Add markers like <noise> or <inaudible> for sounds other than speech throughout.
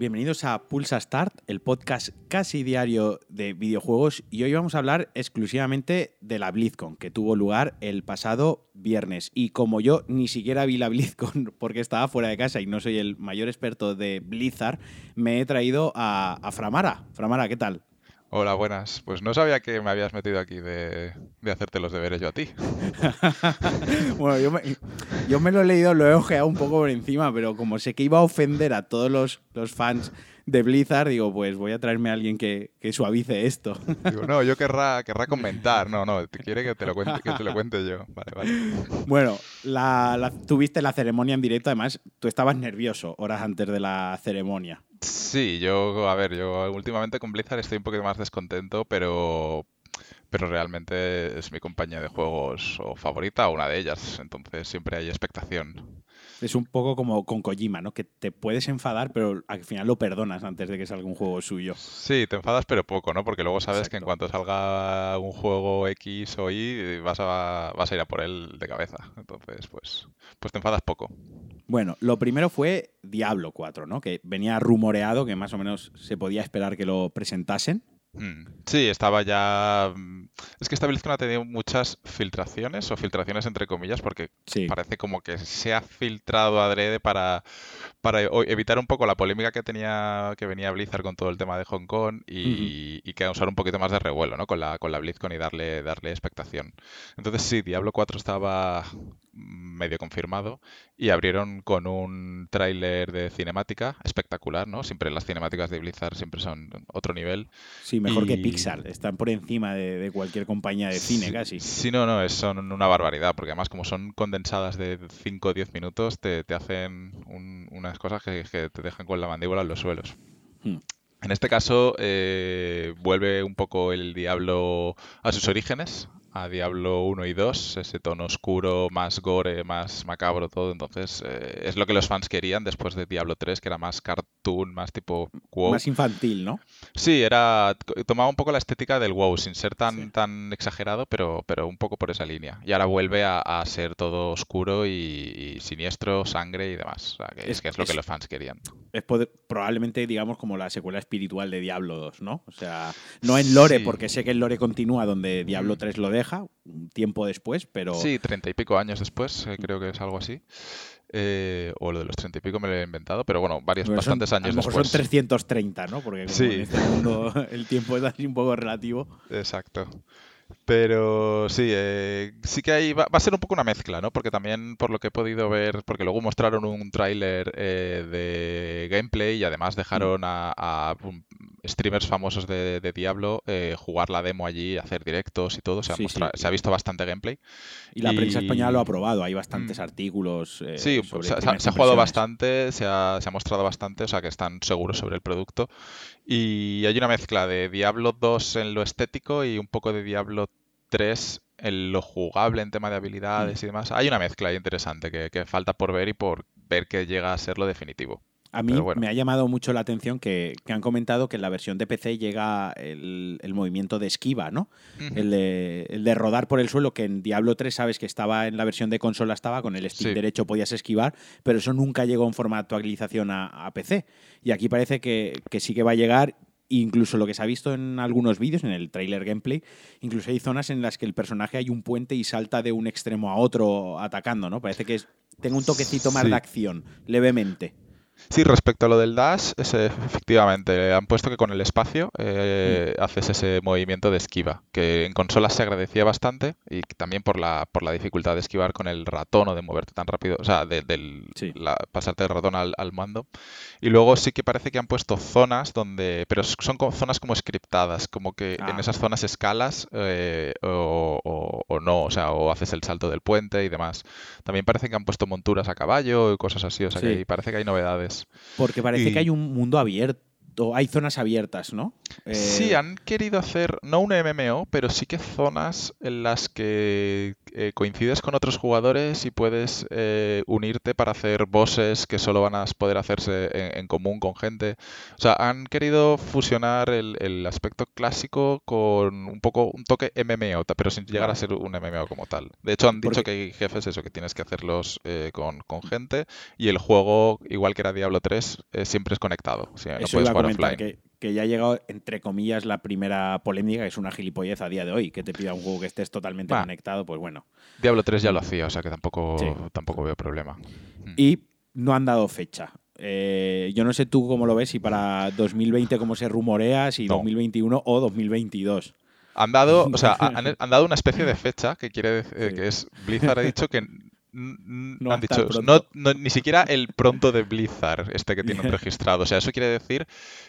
bienvenidos a Pulsa Start, el podcast casi diario de videojuegos y hoy vamos a hablar exclusivamente de la BlizzCon que tuvo lugar el pasado viernes y como yo ni siquiera vi la BlizzCon <laughs> porque estaba fuera de casa y no soy el mayor experto de Blizzard, me he traído a, a Framara. Framara, ¿qué tal? Hola, buenas. Pues no sabía que me habías metido aquí de, hacerte los deberes yo a ti. <laughs> bueno, yo me, lo he leído, lo he ojeado un poco por encima, pero como sé que iba a ofender a todos los, fans de Blizzard, digo, pues voy a traerme a alguien que, suavice esto. Digo, no, yo querrá, <laughs> querrá comentar. No, no, quiere que te lo cuente, que te lo cuente yo. Vale, vale. Bueno, la, tuviste la ceremonia en directo, además tú estabas nervioso horas antes de la ceremonia. Sí, yo, a ver, yo últimamente con Blizzard estoy un poquito más descontento, pero, pero realmente es mi compañía de juegos o favorita una de ellas, entonces siempre hay expectación. Es un poco como con Kojima, ¿no? Que te puedes enfadar, pero al final lo perdonas antes de que salga un juego suyo. Sí, te enfadas, pero poco, ¿no? Porque luego sabes que en cuanto salga un juego X o Y, vas a, vas a ir a por él de cabeza. Entonces, pues, pues te enfadas poco. Bueno, lo primero fue Diablo 4, ¿no? Que venía rumoreado, que más o menos se podía esperar que lo presentasen. Mm. Sí, estaba ya. Mm, es que esta BlizzCon ha tenido muchas filtraciones, o filtraciones entre comillas, porque parece como que se ha filtrado adrede para, para evitar un poco la polémica que tenía que venía Blizzard con todo el tema de Hong Kong y, y que usar un poquito más de revuelo ¿no? con, la, con la BlizzCon y darle, darle expectación. Entonces sí, Diablo 4 estaba medio confirmado y abrieron con un tráiler de cinemática espectacular, ¿no? Siempre las cinemáticas de Blizzard siempre son otro nivel. Sí, mejor que Pixar, están por encima de, cualquier compañía de cine casi. Sí, no, no, son una barbaridad, porque además como son condensadas de 5 o 10 minutos, te, hacen unas cosas que, te dejan con la mandíbula en los suelos. Hmm. En este caso, eh, vuelve un poco el diablo a sus orígenes, a Diablo 1 y 2, ese tono oscuro, más gore, más macabro, todo. Entonces, eh, es lo que los fans querían después de Diablo 3, que era más cartoon, más tipo WoW. Más infantil, ¿no? Sí, era tomaba un poco la estética del WoW, sin ser tan, tan exagerado, pero, pero un poco por esa línea. Y ahora vuelve a, ser todo oscuro y, siniestro, sangre y demás. O sea, que es, que es lo que los fans querían. Es probablemente, digamos, como la secuela espiritual de Diablo 2, ¿no? O sea, no en lore, porque sé que el lore continúa donde Diablo 3 mm. lo deja, un tiempo después, pero... Sí, treinta y pico años después, eh, creo que es algo así. Eh, o lo de los treinta y pico me lo he inventado, pero bueno, varios, bastantes años a lo mejor después. Son 330, ¿no? Porque como en este mundo <laughs> el tiempo es así un poco relativo. Exacto. Pero sí, eh, sí que ahí va, a ser un poco una mezcla, ¿no? Porque también por lo que he podido ver, porque luego mostraron un tráiler eh, de gameplay y además dejaron a, streamers famosos de, Diablo eh, jugar la demo allí, hacer directos y todo. Se, ha, se ha visto bastante gameplay. Y la prensa española lo ha probado, hay bastantes mm. artículos. sí, se, ha, jugado bastante, se ha, se ha mostrado bastante, o sea que están seguros sobre el producto. Y hay una mezcla de Diablo 2 en lo estético y un poco de Diablo 3 en lo jugable en tema de habilidades mm. y demás. Hay una mezcla interesante que, falta por ver y por ver que llega a ser lo definitivo. A mí me ha llamado mucho la atención que, han comentado que en la versión de PC llega el, movimiento de esquiva, ¿no? el, de, rodar por el suelo, que en Diablo 3 sabes que estaba en la versión de consola, estaba con el stick derecho podías esquivar, pero eso nunca llegó en forma de actualización a, PC. Y aquí parece que, sí que va a llegar incluso lo que se ha visto en algunos vídeos, en el trailer gameplay, incluso hay zonas en las que el personaje hay un puente y salta de un extremo a otro atacando, ¿no? Parece que tenga un toquecito más de acción, levemente. Sí, respecto a lo del dash, efectivamente, han puesto que con el espacio eh, mm. haces ese movimiento de esquiva, que en consolas se agradecía bastante y también por la, por la dificultad de esquivar con el ratón o de moverte tan rápido, o sea, de, del, pasarte el ratón al, mando. Y luego sí que parece que han puesto zonas donde, pero son zonas como scriptadas, como que en ah. esas zonas escalas eh, o, o, no, o sea, o haces el salto del puente y demás. También parece que han puesto monturas a caballo y cosas así, o sea, que parece que hay novedades. Porque parece que hay un mundo abierto hay zonas abiertas, ¿no? Sí, eh, han querido hacer, no un MMO, pero sí que zonas en las que eh, coincides con otros jugadores y puedes eh, unirte para hacer bosses que solo van a poder hacerse en, común con gente. O sea, han querido fusionar el, aspecto clásico con un poco un toque MMO, pero sin llegar a ser un MMO como tal. De hecho, han dicho que hay jefes eso, que tienes que hacerlos con, gente y el juego, igual que era Diablo 3, siempre es conectado. no puedes offline que ya ha llegado, entre comillas, la primera polémica, que es una gilipollez a día de hoy, que te pida un juego que estés totalmente conectado, pues bueno. Diablo 3 ya lo hacía, o sea que tampoco, tampoco veo problema. Mm. Y no han dado fecha. Eh, yo no sé tú cómo lo ves, si para 2020 cómo se rumorea, si 2021 o 2022. Han dado, o sea, <laughs> han, dado una especie de fecha que quiere decir que es Blizzard ha dicho que no han dicho ni siquiera el pronto de Blizzard este que tienen <laughs> registrado. O sea, eso quiere decir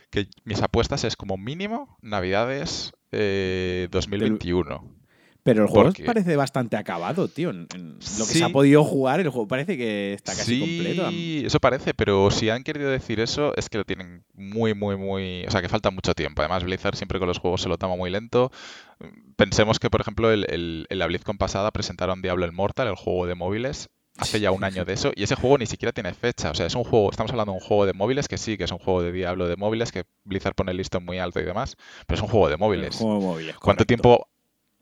que mis apuestas es como mínimo Navidades 2021. Pero el juego parece bastante acabado, tío. En, lo que se ha podido jugar, el juego parece que está casi completo. Sí, eso parece, pero si han querido decir eso, es que lo tienen muy, muy, muy. O sea, que falta mucho tiempo. Además, Blizzard siempre con los juegos se lo toma muy lento. Pensemos que, por ejemplo, el, el, en la BlizzCon pasada presentaron Diablo Immortal, el juego de móviles, hace ya un año de eso y ese juego ni siquiera tiene fecha. O sea, es un juego, estamos hablando de un juego de móviles que sí, que es un juego de Diablo de móviles, que Blizzard pone el listón muy alto y demás, pero es un juego de móviles. Juego de móviles ¿Cuánto tiempo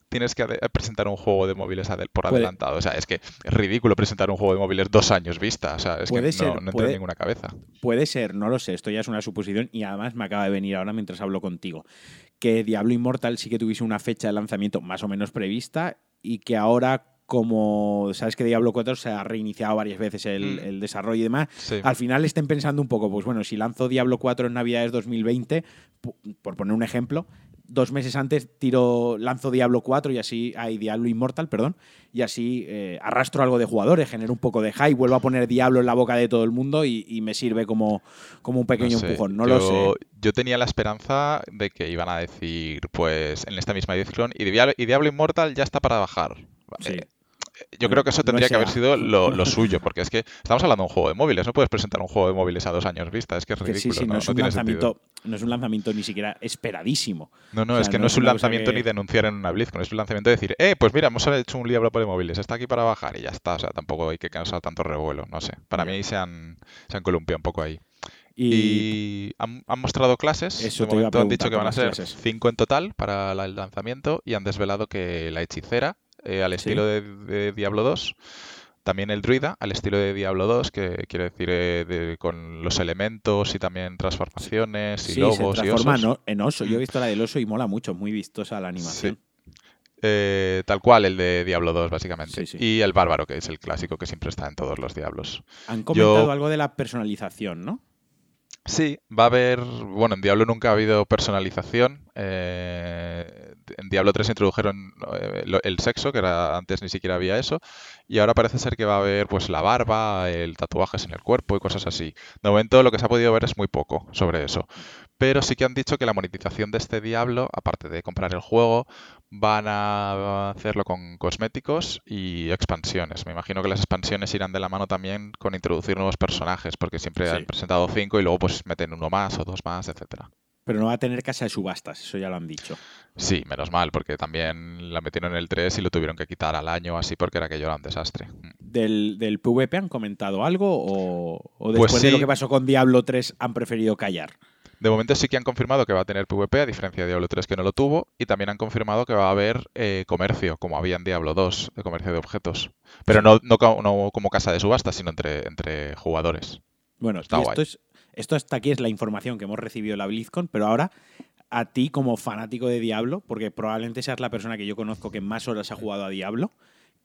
tienes que presentar un juego de móviles por adelantado. O sea, es que es ridículo presentar un juego de móviles dos años vista. O sea, es que no, no entra en ninguna cabeza. Puede ser, no lo sé. Esto ya es una suposición y además me acaba de venir ahora mientras hablo contigo. Que Diablo Immortal sí que tuviese una fecha de lanzamiento más o menos prevista y que ahora como sabes que Diablo 4 se ha reiniciado varias veces el, mm. desarrollo y demás, al final estén pensando un poco, pues bueno, si lanzo Diablo 4 en Navidades 2020, por poner un ejemplo, dos meses antes tiro, lanzo Diablo 4 y así, hay Diablo Immortal, perdón, y así eh, arrastro algo de jugadores, genero un poco de hype, vuelvo a poner Diablo en la boca de todo el mundo y, me sirve como, como un pequeño empujón. No lo sé. Yo tenía la esperanza de que iban a decir, pues, en esta misma edición, y Diablo, y Diablo Immortal ya está para bajar. Sí. Eh, yo creo que eso tendría que haber sido lo, <laughs> suyo, porque es que estamos hablando de un juego de móviles, no puedes presentar un juego de móviles a dos años vista, es que es ridículo. no, es un lanzamiento, no es un lanzamiento ni siquiera esperadísimo. No, no, es que no, es un lanzamiento ni denunciar en una BlizzCon, es un lanzamiento de decir, eh, pues mira, hemos hecho un libro de móviles, está aquí para bajar y ya está, o sea, tampoco hay que causar tanto revuelo, no sé. Para mí se han, se han columpiado un poco ahí. Y, han, mostrado clases. Eso de momento han dicho que van a ser cinco en total para el lanzamiento y han desvelado que la hechicera eh, al estilo de, Diablo 2. También el druida, al estilo de Diablo 2, que quiere decir eh, con los elementos y también transformaciones y lobos se transforma y osos. en oso. Yo he mm. visto la del oso y mola mucho, muy vistosa la animación. Eh, tal cual el de Diablo 2, básicamente. Y el bárbaro, que es el clásico que siempre está en todos los diablos. Han comentado algo de la personalización, ¿no? Sí, va a haber. Bueno, en Diablo nunca ha habido personalización. Eh, en Diablo 3 introdujeron eh, el sexo, que era, antes ni siquiera había eso. Y ahora parece ser que va a haber pues la barba, el tatuajes en el cuerpo y cosas así. De momento lo que se ha podido ver es muy poco sobre eso. Pero sí que han dicho que la monetización de este Diablo, aparte de comprar el juego, van a hacerlo con cosméticos y expansiones. Me imagino que las expansiones irán de la mano también con introducir nuevos personajes, porque siempre han presentado cinco y luego pues meten uno más o dos más, etcétera. Pero no va a tener casa de subastas, eso ya lo han dicho. Sí, menos mal, porque también la metieron en el 3 y lo tuvieron que quitar al año así porque era aquello era un desastre. ¿Del, del PvP han comentado algo o, pues después de lo que pasó con Diablo 3 han preferido callar? De momento sí que han confirmado que va a tener PvP, a diferencia de Diablo 3 que no lo tuvo, y también han confirmado que va a haber eh, comercio, como había en Diablo 2, de comercio de objetos. Pero no, no, como casa de subasta, sino entre, entre jugadores. Bueno, esto, es, esto hasta aquí es la información que hemos recibido la BlizzCon, pero ahora a ti como fanático de Diablo, porque probablemente seas la persona que yo conozco que más horas ha jugado a Diablo,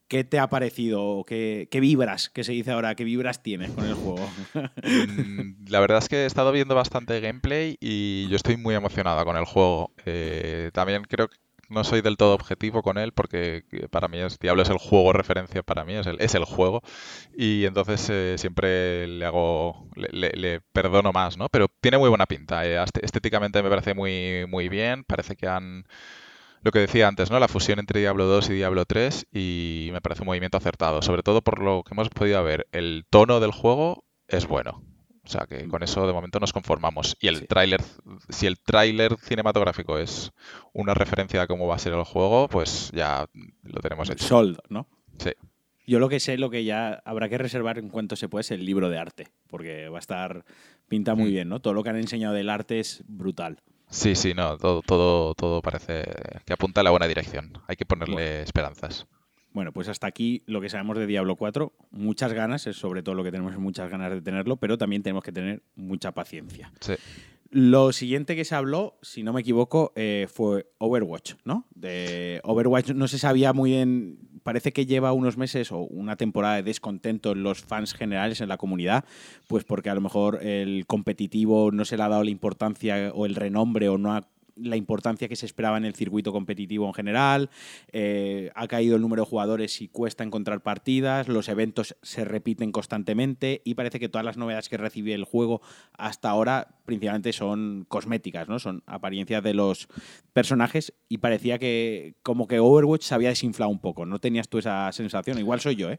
¿Qué te ha parecido? ¿Qué, vibras? ¿Qué se dice ahora? ¿Qué vibras tienes con el juego? Mm, la verdad es que he estado viendo bastante gameplay y yo estoy muy emocionada con el juego. Eh, también creo que no soy del todo objetivo con él porque para mí es Diablo es el juego referencia para mí, es el, es el juego y entonces eh, siempre le hago, le, perdono más, ¿no? Pero tiene muy buena pinta, eh, estéticamente me parece muy, muy bien, parece que han lo que decía antes, ¿no? La fusión entre Diablo 2 y Diablo 3 y me parece un movimiento acertado, sobre todo por lo que hemos podido ver. El tono del juego es bueno. O sea que con eso de momento nos conformamos. Y el tráiler, si el tráiler cinematográfico es una referencia a cómo va a ser el juego, pues ya lo tenemos hecho. Sold, ¿no? Sí. Yo lo que sé, lo que ya habrá que reservar en cuanto se puede es el libro de arte, porque va a estar, pinta muy mm. bien, ¿no? Todo lo que han enseñado del arte es brutal. Sí, sí, no, todo, todo, todo parece que apunta a la buena dirección. Hay que ponerle esperanzas. Bueno, pues hasta aquí lo que sabemos de Diablo 4. Muchas ganas, es sobre todo lo que tenemos muchas ganas de tenerlo, pero también tenemos que tener mucha paciencia. Sí. Lo siguiente que se habló, si no me equivoco, eh, fue Overwatch, ¿no? De Overwatch no se sabía muy bien, parece que lleva unos meses o una temporada de descontento en los fans generales, en la comunidad, pues porque a lo mejor el competitivo no se le ha dado la importancia o el renombre o no ha la importancia que se esperaba en el circuito competitivo en general, eh, ha caído el número de jugadores y cuesta encontrar partidas, los eventos se repiten constantemente y parece que todas las novedades que recibe el juego hasta ahora principalmente son cosméticas, ¿no? Son apariencias de los personajes y parecía que como que Overwatch se había desinflado un poco, ¿no tenías tú esa sensación? Igual soy yo, ¿eh?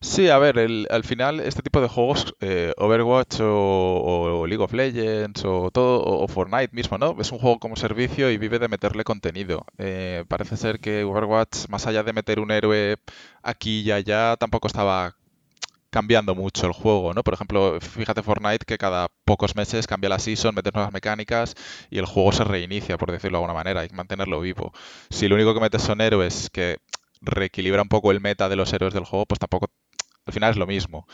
Sí, a ver, al final este tipo de juegos, eh, Overwatch o, League of Legends o todo, o, Fortnite mismo, ¿no? Es un juego como servicio y vive de meterle contenido. Eh, parece ser que Overwatch, más allá de meter un héroe aquí y allá, tampoco estaba cambiando mucho el juego, ¿no? Por ejemplo, fíjate Fortnite que cada pocos meses cambia la season, metes nuevas mecánicas y el juego se reinicia, por decirlo de alguna manera, hay que mantenerlo vivo. Si lo único que metes son héroes que reequilibra un poco el meta de los héroes del juego, pues tampoco al final es lo mismo.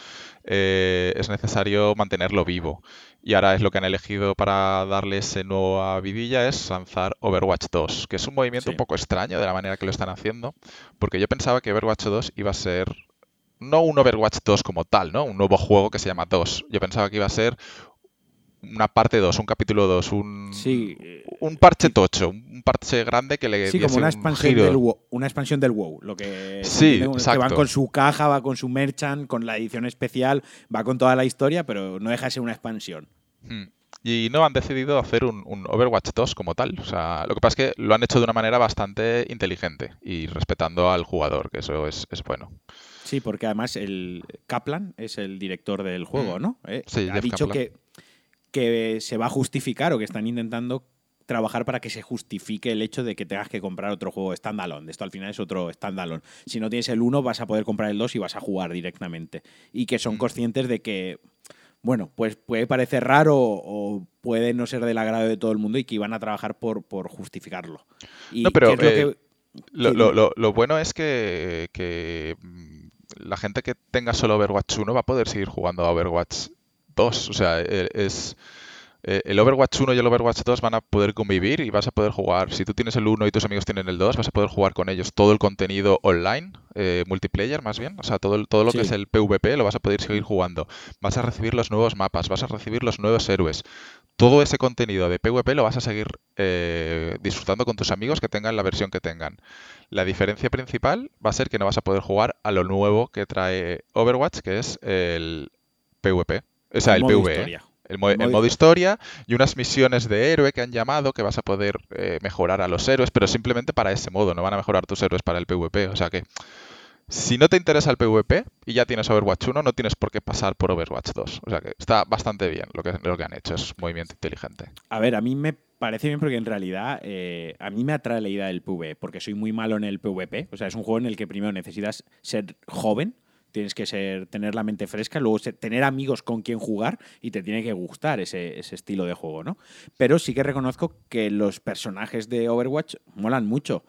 Eh, es necesario mantenerlo vivo. Y ahora es lo que han elegido para darle ese nueva vidilla, es lanzar Overwatch 2, que es un movimiento un poco extraño de la manera que lo están haciendo, porque yo pensaba que Overwatch 2 iba a ser no un Overwatch 2 como tal, ¿no? Un nuevo juego que se llama 2. Yo pensaba que iba a ser una parte 2, un capítulo 2, un, un parche tocho, un parche grande que le Sí, como una expansión, del WoW, una expansión del WoW. Lo que, sí, que van con su caja, va con su merchant, con la edición especial, va con toda la historia, pero no deja de ser una expansión. Hmm. Y no han decidido hacer un, Overwatch 2 como tal. O sea, lo que pasa es que lo han hecho de una manera bastante inteligente y respetando al jugador, que eso es, bueno. Sí, porque además el Kaplan es el director del juego, hmm. ¿no? Eh, sí, ha dicho que que se va a justificar o que están intentando trabajar para que se justifique el hecho de que tengas que comprar otro juego standalone. Esto al final es otro standalone. Si no tienes el 1, vas a poder comprar el 2 y vas a jugar directamente. Y que son mm. conscientes de que, bueno, pues puede parecer raro o puede no ser del agrado de todo el mundo y que iban a trabajar por, por justificarlo. no, pero lo, lo, bueno es que, que mm, la gente que tenga solo Overwatch 1 va a poder seguir jugando a Overwatch o sea, e, es... E, el Overwatch 1 y el Overwatch 2 van a poder convivir y vas a poder jugar, si tú tienes el 1 y tus amigos tienen el 2, vas a poder jugar con ellos todo el contenido online, eh, multiplayer más bien, o sea, todo, todo lo que es el PvP lo vas a poder seguir jugando. Vas a recibir los nuevos mapas, vas a recibir los nuevos héroes. Todo ese contenido de PvP lo vas a seguir eh, disfrutando con tus amigos que tengan la versión que tengan. La diferencia principal va a ser que no vas a poder jugar a lo nuevo que trae Overwatch, que es el PvP. O sea, el, PvE. El, modo, historia y unas misiones de héroe que han llamado que vas a poder eh, mejorar a los héroes, pero simplemente para ese modo, no van a mejorar tus héroes para el PvP. O sea que si no te interesa el PvP y ya tienes Overwatch 1, no tienes por qué pasar por Overwatch 2. O sea que está bastante bien lo que, lo que han hecho, es un movimiento inteligente. A ver, a mí me parece bien porque en realidad eh, a mí me atrae la idea del PvE, porque soy muy malo en el PvP. O sea, es un juego en el que primero necesitas ser joven tienes que ser, tener la mente fresca, luego tener amigos con quien jugar y te tiene que gustar ese, ese, estilo de juego, ¿no? Pero sí que reconozco que los personajes de Overwatch molan mucho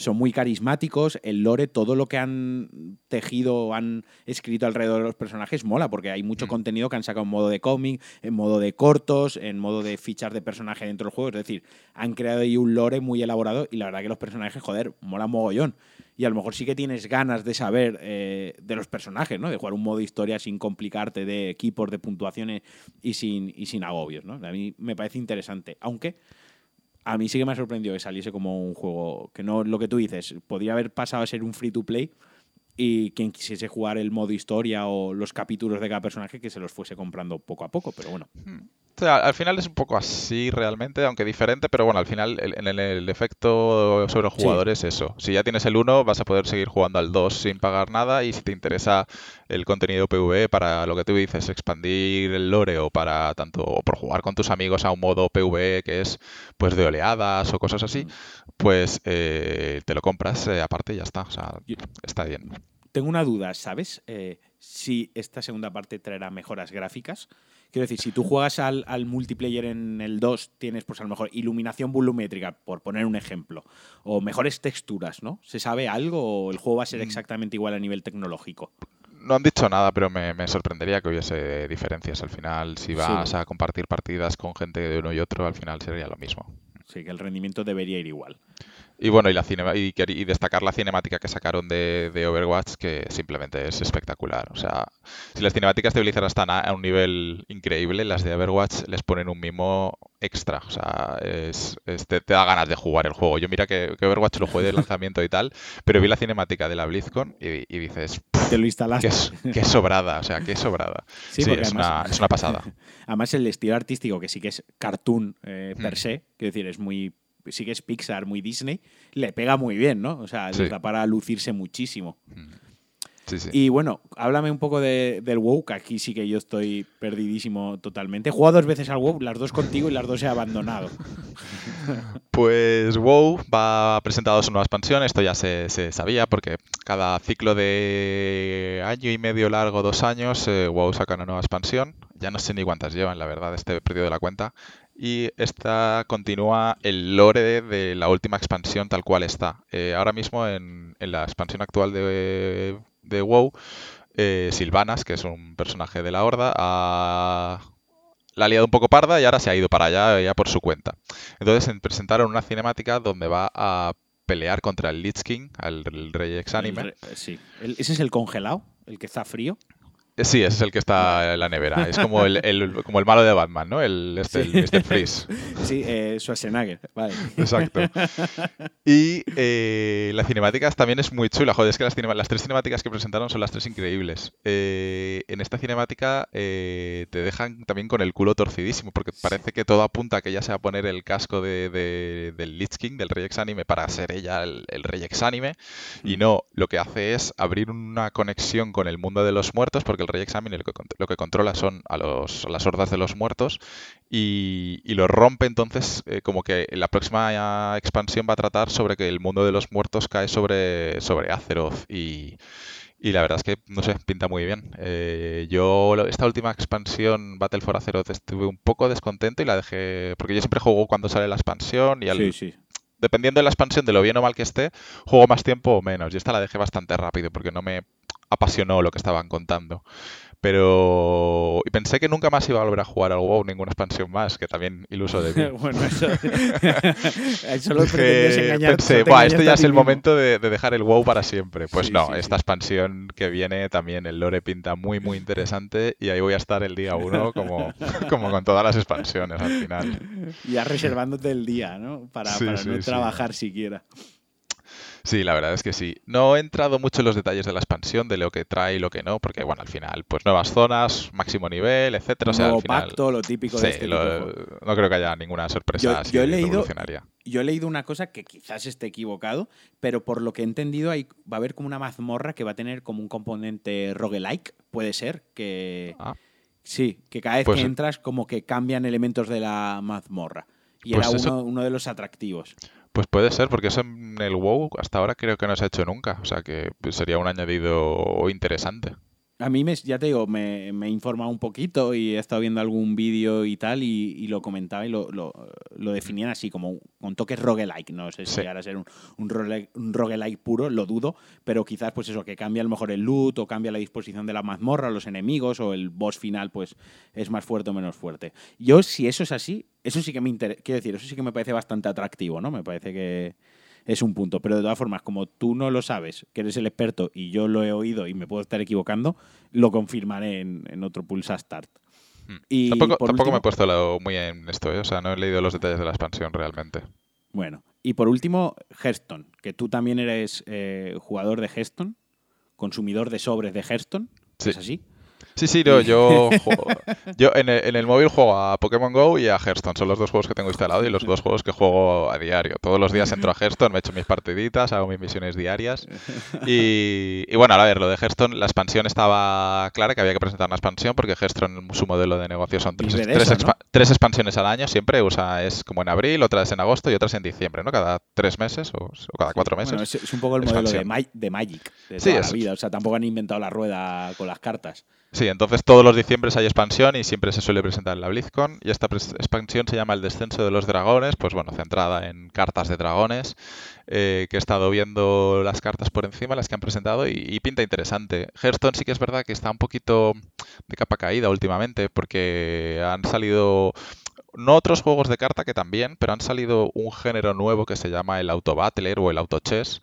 son muy carismáticos, el lore, todo lo que han tejido, han escrito alrededor de los personajes mola, porque hay mucho mm. contenido que han sacado en modo de cómic, en modo de cortos, en modo de fichas de personaje dentro del juego, es decir, han creado ahí un lore muy elaborado y la verdad que los personajes, joder, mola mogollón. Y a lo mejor sí que tienes ganas de saber eh, de los personajes, ¿no? De jugar un modo historia sin complicarte de equipos, de puntuaciones y sin, y sin agobios, ¿no? A mí me parece interesante, aunque a mí sí que me ha sorprendido que saliese como un juego que no lo que tú dices, podría haber pasado a ser un free to play y quien quisiese jugar el modo historia o los capítulos de cada personaje que se los fuese comprando poco a poco, pero bueno. Al final es un poco así realmente, aunque diferente, pero bueno, al final el, el, el efecto sobre el jugador es eso. Si ya tienes el 1, vas a poder seguir jugando al 2 sin pagar nada y si te interesa el contenido PvE para lo que tú dices, expandir el lore o para tanto o por jugar con tus amigos a un modo PvE que es pues de oleadas o cosas así, pues eh, te lo compras eh, aparte y ya está. O sea, está bien. Tengo una duda, ¿sabes? Eh, si esta segunda parte traerá mejoras gráficas. Quiero decir, si tú juegas al, multiplayer en el 2, tienes pues a lo mejor iluminación volumétrica, por poner un ejemplo, o mejores texturas, ¿no? ¿Se sabe algo o el juego va a ser mm. exactamente igual a nivel tecnológico? No han dicho nada, pero me, sorprendería que hubiese diferencias. Al final, si vas a compartir partidas con gente de uno y otro, al final sería lo mismo. Sí, que el rendimiento debería ir igual. Y bueno, y, la y, destacar la cinemática que sacaron de, Overwatch, que simplemente es espectacular. O sea, si las cinemáticas de Blizzard están a, un nivel increíble, las de Overwatch les ponen un mimo extra. O sea, es, te, da ganas de jugar el juego. Yo mira que, Overwatch lo jugué de lanzamiento y tal, pero vi la cinemática de la BlizzCon y, dices... Te lo instalaste. Qué, sobrada, o sea, qué sobrada. Sí, es, una, es, una, pasada. <laughs> Además, el estilo artístico, que sí que es cartoon eh, per mm. se, quiero decir, es muy sí que es Pixar, muy Disney, le pega muy bien, ¿no? O sea, para lucirse muchísimo. Sí, sí. Y bueno, háblame un poco de, del WoW, que aquí sí que yo estoy perdidísimo totalmente. He jugado dos veces al WoW, las dos contigo y las dos he abandonado. <laughs> Pues WoW va a presentar su nueva expansión, esto ya se, sabía porque cada ciclo de año y medio largo, dos años, eh, WoW saca una nueva expansión. Ya no sé ni cuántas llevan, la verdad, este perdido de la cuenta y esta continúa el lore de la última expansión tal cual está. Eh, ahora mismo en, la expansión actual de, de WoW, eh, Silvanas, que es un personaje de la Horda, ha, la ha liado un poco parda y ahora se ha ido para allá ya por su cuenta. Entonces presentaron una cinemática donde va a pelear contra el Lich King, el, rey ex anime. sí. ¿Ese es el congelado? ¿El que está frío? Eh, sí, ese es el que está en la nevera. Es como el, como el malo de Batman, ¿no? El, este, el Mr. Freeze. <laughs> Sí, eh, Schwarzenegger. Vale. Exacto. <laughs> Y eh, la cinemática también es muy chula. Joder, es que las, las tres cinemáticas que presentaron son las tres increíbles. Eh, en esta cinemática te dejan también con el culo torcidísimo, porque parece que todo apunta a que ella se va a poner el casco de, del Lich King, del Rey Exánime, para ser ella el, el Rey Exánime. Y mm. no, lo que hace es abrir una conexión con el mundo de los muertos, porque el Rey Examine lo que, lo que controla son a, los, las hordas de los muertos y, y lo rompe entonces eh, como que la próxima expansión va a tratar sobre que el mundo de los muertos cae sobre, sobre Azeroth y, y la verdad es que, no sé, pinta muy bien. Eh, yo, esta última expansión, Battle for Azeroth, estuve un poco descontento y la dejé. Porque yo siempre juego cuando sale la expansión y al, dependiendo de la expansión, de lo bien o mal que esté, juego más tiempo o menos. Y esta la dejé bastante rápido porque no me apasionó lo que estaban contando. Pero y pensé que nunca más iba a volver a jugar al WoW, ninguna expansión más, que también iluso de <laughs> mí. bueno, eso, <laughs> eso lo engañar. Pensé, este ya es el momento de, dejar el WoW para siempre. Pues no, esta expansión que viene también el lore pinta muy, muy interesante y ahí voy a estar el día uno como, <laughs> como con todas las expansiones al final. Ya reservándote el día, ¿no? Para, para no trabajar siquiera. Sí, la verdad es que sí. No he entrado mucho en los detalles de la expansión, de lo que trae y lo que no, porque bueno, al final, pues nuevas zonas, máximo nivel, etcétera. O sea, al final, pacto, lo típico de este No creo que haya ninguna sorpresa yo, he leído, Yo he leído una cosa que quizás esté equivocado, pero por lo que he entendido hay, va a haber como una mazmorra que va a tener como un componente roguelike, puede ser, que... Ah. Sí, que cada vez pues que entras como que cambian elementos de la mazmorra. Y pues era uno, uno de los atractivos. Pues puede ser, porque eso en el WoW hasta ahora creo que no se ha hecho nunca. O sea que pues, sería un añadido interesante. A mí, me, ya te digo, me, me he informado un poquito y he estado viendo algún vídeo y tal y, lo comentaba y lo, lo, definían así, como con toques roguelike. No sé si ahora ser un, un, roguelike, puro, lo dudo, pero quizás pues eso, que cambia a lo mejor el loot o cambia la disposición de la mazmorra, los enemigos o el boss final pues es más fuerte o menos fuerte. Yo, si eso es así, eso sí que me interesa, quiero decir, eso sí que me parece bastante atractivo, ¿no? Me parece que es un punto. Pero de todas formas, como tú no lo sabes, que eres el experto y yo lo he oído y me puedo estar equivocando, lo confirmaré en, otro Pulsa Start. Hmm. Y tampoco, me he puesto muy en esto, ¿eh? o sea, no he leído los detalles de la expansión realmente. Bueno, y por último, Hearthstone, que tú también eres eh, jugador de Hearthstone, consumidor de sobres de Hearthstone, ¿es así? Sí, sí, no, yo, <laughs> yo en el, móvil juego a Pokémon Go y a Hearthstone. Son los dos juegos que tengo instalados y los dos juegos que juego a diario. Todos los días entro a Hearthstone, me echo mis partiditas, hago mis misiones diarias. Y, bueno, a ver, lo de Hearthstone, la expansión estaba clara que había que presentar una expansión porque Hearthstone, su modelo de negocio son tres, tres, expansiones al año. Siempre usa, es como en abril, otra es en agosto y otras en diciembre, ¿no? Cada tres meses o, cada cuatro meses. es, un poco el modelo de, Magic de toda la vida. O sea, tampoco han inventado la rueda con las cartas. Sí, entonces todos los diciembres hay expansión y siempre se suele presentar en la BlizzCon. Y esta expansión se llama El Descenso de los Dragones, pues bueno, centrada en cartas de dragones, eh, que he estado viendo las cartas por encima, las que han presentado, y, pinta interesante. Hearthstone sí que es verdad que está un poquito de capa caída últimamente, porque han salido no otros juegos de carta que también, pero han salido un género nuevo que se llama el Auto Battler o el Auto Chess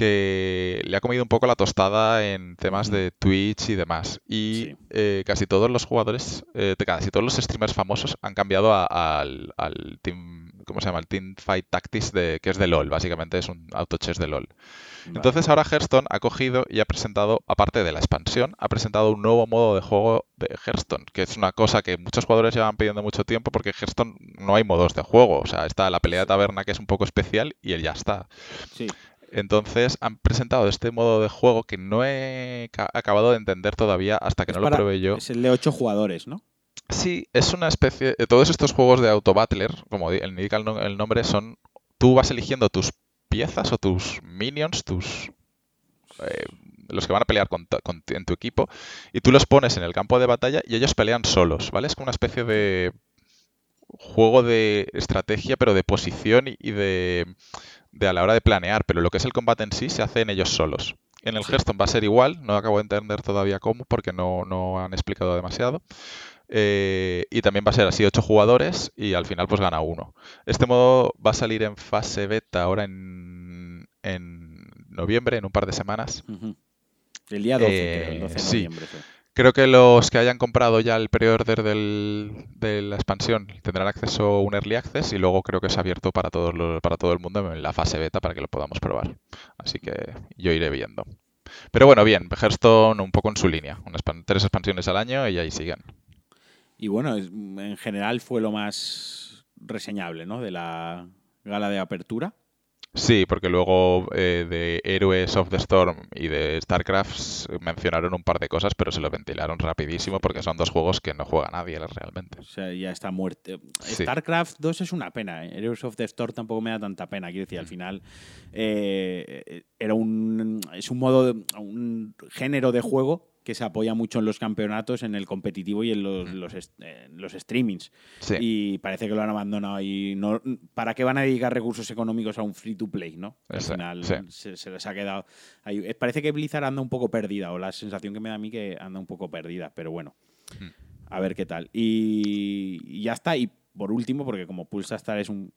que le ha comido un poco la tostada en temas de Twitch y demás. Y eh, casi todos los jugadores, eh, casi todos los streamers famosos han cambiado al, Team, ¿cómo se llama? El Team Fight Tactics, de, que es de LOL, básicamente es un auto chess de LOL. Entonces ahora Hearthstone ha cogido y ha presentado, aparte de la expansión, ha presentado un nuevo modo de juego de Hearthstone, que es una cosa que muchos jugadores llevan pidiendo mucho tiempo porque Hearthstone no hay modos de juego. O sea, está la pelea de taberna que es un poco especial y él ya está. Sí. Entonces han presentado este modo de juego que no he acabado de entender todavía hasta que no lo probé yo. Es el de 8 jugadores, ¿no? Sí, es una especie. De todos estos juegos de Auto Battler, como indica el nombre, son. Tú vas eligiendo tus piezas o tus minions, tus. Eh, los que van a pelear en tu equipo, y tú los pones en el campo de batalla y ellos pelean solos, ¿vale? Es como una especie de juego de estrategia, pero de posición y de de a la hora de planear, pero lo que es el combate en sí se hace en ellos solos. En el Hearthstone va a ser igual, no acabo de entender todavía cómo porque no, no han explicado demasiado. Eh, y también va a ser así 8 jugadores y al final pues gana uno. Este modo va a salir en fase beta ahora en, en noviembre, en un par de semanas. El día 12, el 12 de eh, noviembre. Creo que los que hayan comprado ya el pre-order de la expansión tendrán acceso a un early access y luego creo que es abierto para todo, el mundo en la fase beta para que lo podamos probar. Así que yo iré viendo. Pero bueno, bien, Hearthstone un poco en su línea. Unas, tres expansiones al año y ahí siguen. Y bueno, en general fue lo más reseñable, ¿no? De la gala de apertura. Sí, porque luego eh, de Heroes of the Storm y de StarCraft mencionaron un par de cosas, pero se lo ventilaron rapidísimo porque son dos juegos que no juega nadie realmente. O sea, ya está muerto. StarCraft 2 es una pena. ¿eh? Heroes of the Storm tampoco me da tanta pena. Quiero decir, al mm. final eh, era un, es un modo, un género de juego que se apoya mucho en los campeonatos, en el competitivo y en los, los, streamings. Y parece que lo han abandonado. Y no, ¿Para qué van a dedicar recursos económicos a un free to play? ¿no? Al final se, les ha quedado. Ahí. Parece que Blizzard anda un poco perdida, o la sensación que me da a mí que anda un poco perdida, pero bueno. A ver qué tal. Y, ya está. Y por último, porque como Pulsar es un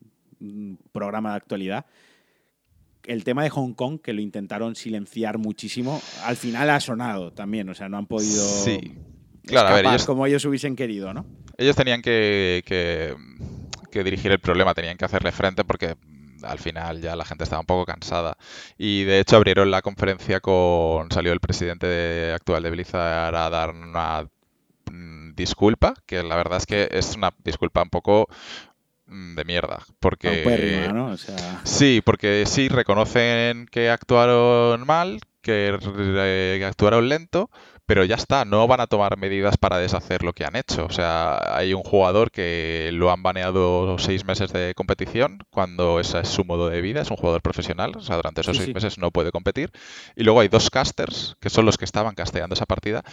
programa de actualidad, el tema de Hong Kong, que lo intentaron silenciar muchísimo, al final ha sonado también, o sea, no han podido sí. claro, a ver, ellos, como ellos hubiesen querido, ¿no? Ellos tenían que, que, dirigir el problema, tenían que hacerle frente porque al final ya la gente estaba un poco cansada. Y de hecho abrieron la conferencia con. salió el presidente actual de Blizzard a dar una mm, disculpa, que la verdad es que es una disculpa un poco de mierda. Porque. Sí, porque sí reconocen que actuaron mal, que actuaron lento, pero ya está, no van a tomar medidas para deshacer lo que han hecho. O sea, hay un jugador que lo han baneado seis meses de competición, cuando ese es su modo de vida, es un jugador profesional, o sea, durante esos seis meses no puede competir. Y luego hay dos casters, que son los que estaban casteando esa partida,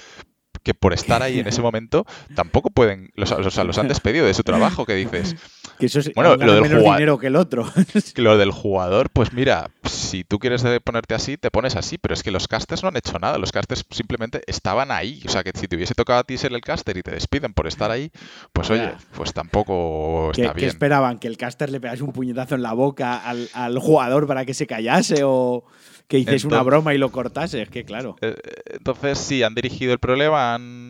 que por estar ahí en ese <laughs> momento tampoco pueden, los, o sea, los han despedido de su trabajo, que dices. <laughs> Que eso es bueno, lo del menos dinero que el otro. <laughs> lo del jugador, pues mira, si tú quieres ponerte así, te pones así, pero es que los casters no han hecho nada, los casters simplemente estaban ahí, o sea, que si te hubiese tocado a ti ser el caster y te despiden por estar ahí, pues oye, pues tampoco está bien. ¿Qué esperaban? ¿Que el caster le pegase un puñetazo en la boca al, al jugador para que se callase o...? que dices una broma y lo cortase, es que claro. Eh, entonces sí, han dirigido el problema, han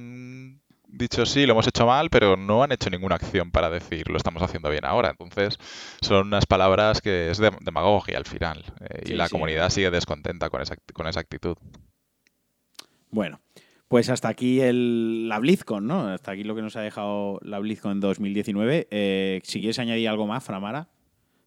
dicho sí, lo hemos hecho mal, pero no han hecho ninguna acción para decir lo estamos haciendo bien ahora. Entonces son unas palabras que es de demagogia al final eh, y la comunidad sigue descontenta con esa, con esa actitud. Bueno, Pues hasta aquí el, la BlizzCon, ¿no? Hasta aquí lo que nos ha dejado la BlizzCon en 2019. Eh, si quieres añadir algo más, Framara.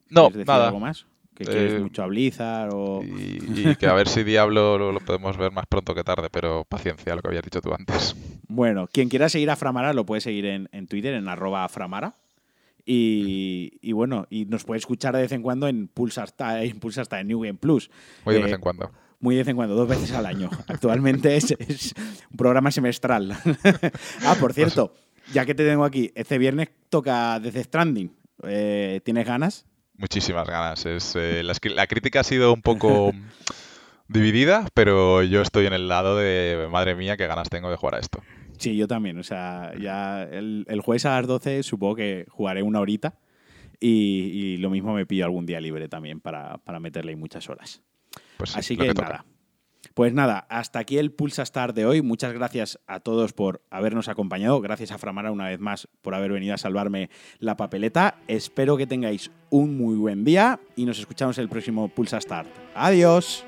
No, nada. algo más? ¿Que quieres eh, mucho a Blizzard o...? Y, que a ver si Diablo lo, podemos ver más pronto que tarde, pero paciencia, lo que habías dicho tú antes. <laughs> Bueno, quien quiera seguir a Framara lo puede seguir en, Twitter, en arroba Framara. Y, bueno, y nos puede escuchar de vez en cuando en Pulsar, en Pulsar en New Game Plus. Muy de vez eh, en cuando muy de vez en cuando, dos veces al año. <laughs> Actualmente es, un programa semestral. <laughs> ah, por cierto, ya que te tengo aquí, este viernes toca Death Stranding. Eh, ¿Tienes ganas? Muchísimas ganas. Es, eh, la, crítica ha sido un poco <laughs> dividida, pero yo estoy en el lado de, madre mía, qué ganas tengo de jugar a esto. Sí, yo también. O sea, ya el, jueves a las 12 supongo que jugaré una horita y, lo mismo me pillo algún día libre también para, para meterle ahí muchas horas. Pues Así que, nada. Pues nada, hasta aquí el Pulsa Star de hoy. Muchas gracias a todos por habernos acompañado. Gracias a Framara una vez más por haber venido a salvarme la papeleta. Espero que tengáis un muy buen día y nos escuchamos el próximo Pulsa Start. Adiós.